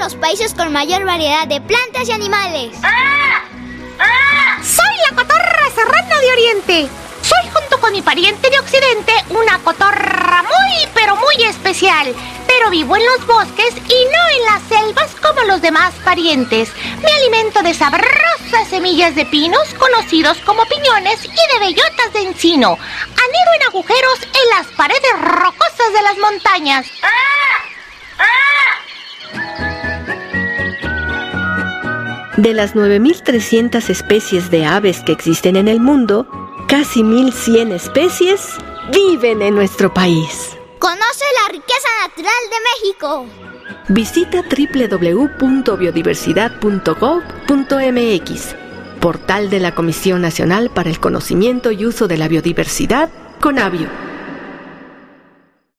los países con mayor variedad de plantas y animales. Soy la cotorra serrana de Oriente. Soy junto con mi pariente de Occidente una cotorra muy pero muy especial. Pero vivo en los bosques y no en las selvas como los demás parientes. Me alimento de sabrosas semillas de pinos conocidos como piñones y de bellotas de encino. Anido en agujeros en las paredes rocosas de las montañas. De las 9.300 especies de aves que existen en el mundo, casi 1.100 especies viven en nuestro país. Conoce la riqueza natural de México. Visita www.biodiversidad.gov.mx, portal de la Comisión Nacional para el Conocimiento y Uso de la Biodiversidad, CONABIO.